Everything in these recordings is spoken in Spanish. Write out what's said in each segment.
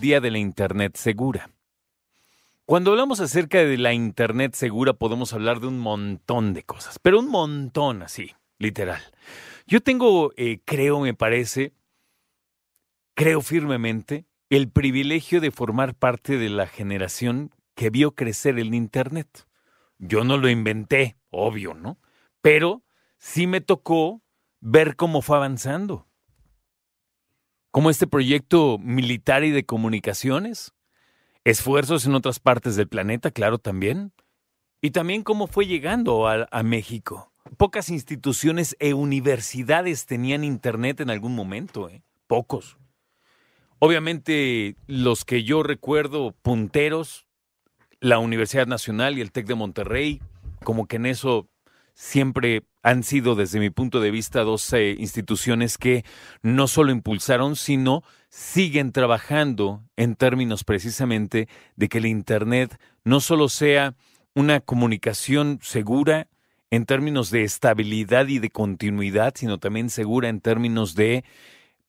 Día de la Internet Segura. Cuando hablamos acerca de la Internet segura podemos hablar de un montón de cosas, pero un montón así, literal. Yo tengo, eh, creo, me parece, creo firmemente, el privilegio de formar parte de la generación que vio crecer el Internet. Yo no lo inventé, obvio, ¿no? Pero sí me tocó ver cómo fue avanzando. Como este proyecto militar y de comunicaciones, esfuerzos en otras partes del planeta, claro, también, y también cómo fue llegando a, a México. Pocas instituciones e universidades tenían Internet en algún momento, ¿eh? pocos. Obviamente los que yo recuerdo punteros, la Universidad Nacional y el TEC de Monterrey, como que en eso siempre han sido, desde mi punto de vista, dos instituciones que no solo impulsaron, sino siguen trabajando en términos precisamente de que el Internet no solo sea una comunicación segura en términos de estabilidad y de continuidad, sino también segura en términos de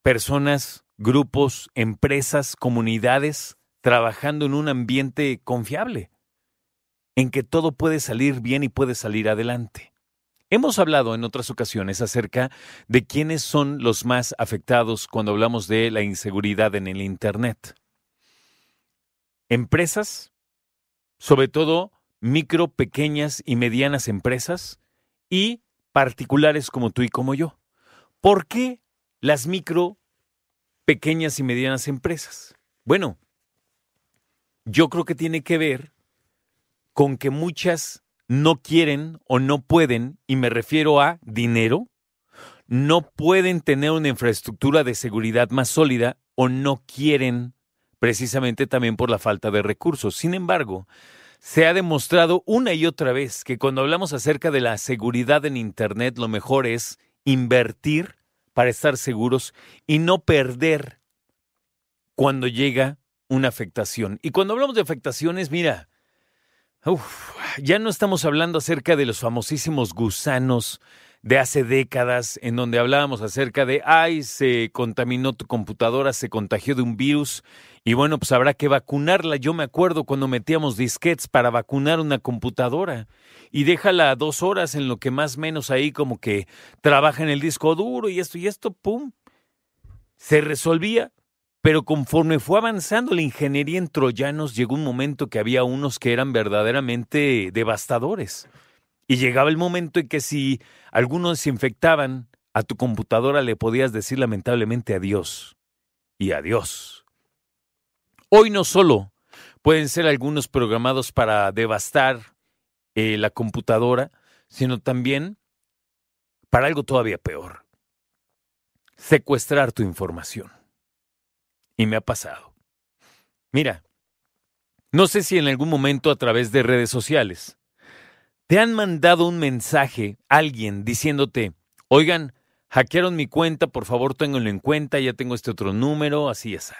personas, grupos, empresas, comunidades trabajando en un ambiente confiable, en que todo puede salir bien y puede salir adelante. Hemos hablado en otras ocasiones acerca de quiénes son los más afectados cuando hablamos de la inseguridad en el Internet. Empresas, sobre todo micro, pequeñas y medianas empresas, y particulares como tú y como yo. ¿Por qué las micro, pequeñas y medianas empresas? Bueno, yo creo que tiene que ver con que muchas no quieren o no pueden, y me refiero a dinero, no pueden tener una infraestructura de seguridad más sólida o no quieren precisamente también por la falta de recursos. Sin embargo, se ha demostrado una y otra vez que cuando hablamos acerca de la seguridad en Internet, lo mejor es invertir para estar seguros y no perder cuando llega una afectación. Y cuando hablamos de afectaciones, mira, uf, ya no estamos hablando acerca de los famosísimos gusanos de hace décadas, en donde hablábamos acerca de, ay, se contaminó tu computadora, se contagió de un virus, y bueno, pues habrá que vacunarla. Yo me acuerdo cuando metíamos disquets para vacunar una computadora, y déjala dos horas en lo que más menos ahí como que trabaja en el disco duro y esto y esto, ¡pum! Se resolvía. Pero conforme fue avanzando la ingeniería en troyanos, llegó un momento que había unos que eran verdaderamente devastadores. Y llegaba el momento en que si algunos se infectaban, a tu computadora le podías decir lamentablemente adiós. Y adiós. Hoy no solo pueden ser algunos programados para devastar eh, la computadora, sino también para algo todavía peor. Secuestrar tu información. Y me ha pasado. Mira, no sé si en algún momento a través de redes sociales te han mandado un mensaje alguien diciéndote, oigan, hackearon mi cuenta, por favor ténganlo en cuenta, ya tengo este otro número, así es.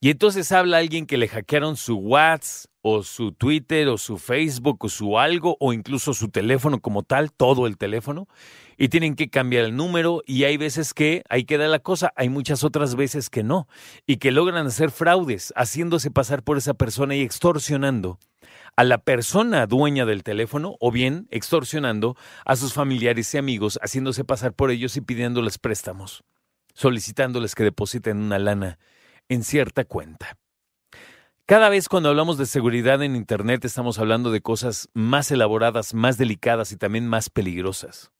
Y entonces habla alguien que le hackearon su WhatsApp o su Twitter o su Facebook o su algo o incluso su teléfono como tal, todo el teléfono, y tienen que cambiar el número y hay veces que ahí queda la cosa, hay muchas otras veces que no, y que logran hacer fraudes haciéndose pasar por esa persona y extorsionando a la persona dueña del teléfono o bien extorsionando a sus familiares y amigos haciéndose pasar por ellos y pidiéndoles préstamos, solicitándoles que depositen una lana en cierta cuenta. Cada vez cuando hablamos de seguridad en Internet estamos hablando de cosas más elaboradas, más delicadas y también más peligrosas.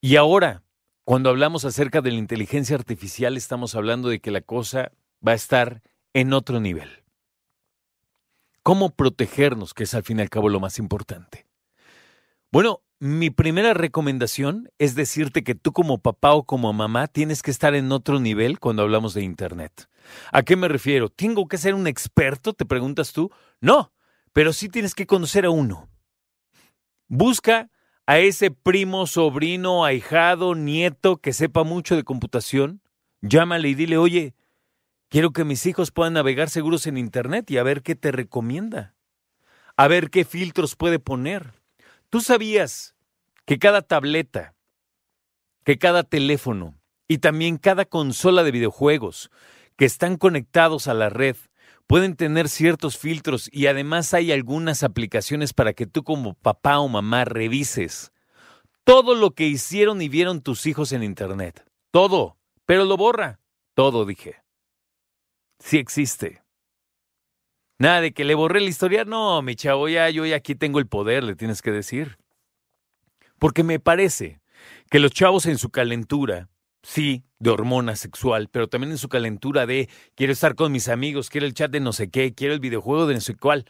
Y ahora, cuando hablamos acerca de la inteligencia artificial, estamos hablando de que la cosa va a estar en otro nivel. cómo protegernos, que es al fin y al cabo lo más importante. Bueno, mi primera recomendación es decirte que tú como papá o como mamá tienes que estar en otro nivel cuando hablamos de Internet. ¿A qué me refiero? ¿Tengo que ser un experto? ¿Te preguntas tú? No, pero sí tienes que conocer a uno. Busca a ese primo, sobrino, ahijado, nieto que sepa mucho de computación. Llámale y dile, oye, quiero que mis hijos puedan navegar seguros en Internet y a ver qué te recomienda. A ver qué filtros puede poner. ¿Tú sabías que cada tableta, que cada teléfono y también cada consola de videojuegos que están conectados a la red pueden tener ciertos filtros y además hay algunas aplicaciones para que tú como papá o mamá revises todo lo que hicieron y vieron tus hijos en Internet. Todo. Pero lo borra. Todo, dije. Sí existe. Nada de que le borré la historia. No, mi chavo, ya yo ya aquí tengo el poder, le tienes que decir. Porque me parece que los chavos en su calentura, sí, de hormona sexual, pero también en su calentura de quiero estar con mis amigos, quiero el chat de no sé qué, quiero el videojuego de no sé cuál,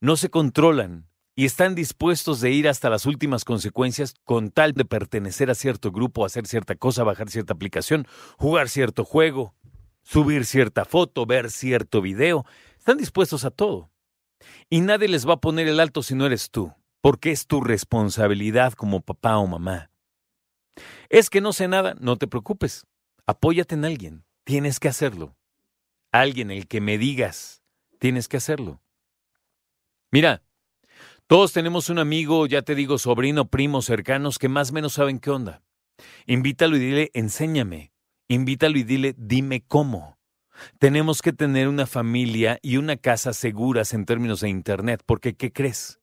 no se controlan y están dispuestos de ir hasta las últimas consecuencias con tal de pertenecer a cierto grupo, hacer cierta cosa, bajar cierta aplicación, jugar cierto juego, subir cierta foto, ver cierto video. Están dispuestos a todo. Y nadie les va a poner el alto si no eres tú, porque es tu responsabilidad como papá o mamá. Es que no sé nada, no te preocupes. Apóyate en alguien. Tienes que hacerlo. Alguien, el que me digas, tienes que hacerlo. Mira, todos tenemos un amigo, ya te digo, sobrino, primo, cercanos, que más o menos saben qué onda. Invítalo y dile, enséñame. Invítalo y dile, dime cómo. Tenemos que tener una familia y una casa seguras en términos de Internet, porque ¿qué crees?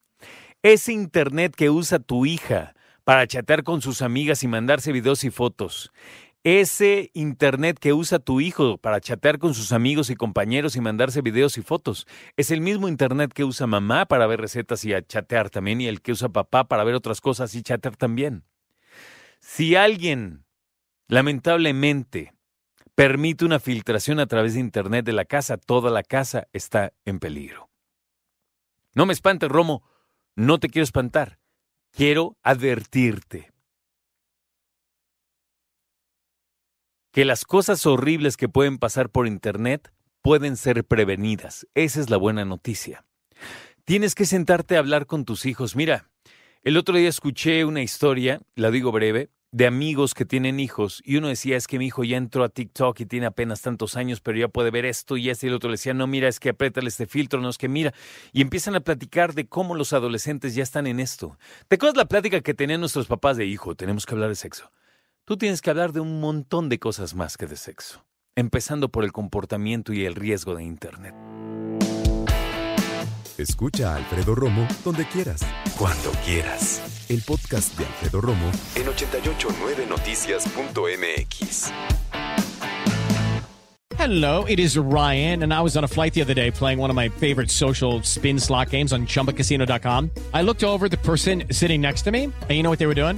Ese Internet que usa tu hija para chatear con sus amigas y mandarse videos y fotos, ese Internet que usa tu hijo para chatear con sus amigos y compañeros y mandarse videos y fotos, es el mismo Internet que usa mamá para ver recetas y a chatear también, y el que usa papá para ver otras cosas y chatear también. Si alguien, lamentablemente, permite una filtración a través de Internet de la casa, toda la casa está en peligro. No me espantes, Romo, no te quiero espantar, quiero advertirte. que las cosas horribles que pueden pasar por Internet pueden ser prevenidas. Esa es la buena noticia. Tienes que sentarte a hablar con tus hijos. Mira, el otro día escuché una historia, la digo breve, de amigos que tienen hijos y uno decía es que mi hijo ya entró a TikTok y tiene apenas tantos años, pero ya puede ver esto y este y el otro le decía, no, mira, es que apriétale este filtro, no es que mira, y empiezan a platicar de cómo los adolescentes ya están en esto. ¿Te acuerdas la plática que tenían nuestros papás de hijo? Tenemos que hablar de sexo. Tú tienes que hablar de un montón de cosas más que de sexo, empezando por el comportamiento y el riesgo de Internet. Escucha a Alfredo Romo donde quieras, cuando quieras. El podcast de Alfredo Romo en 889noticias.mx. Hello, it is Ryan, and I was on a flight the other day playing one of my favorite social spin slot games on chumbacasino.com. I looked over the person sitting next to me, and you know what they were doing?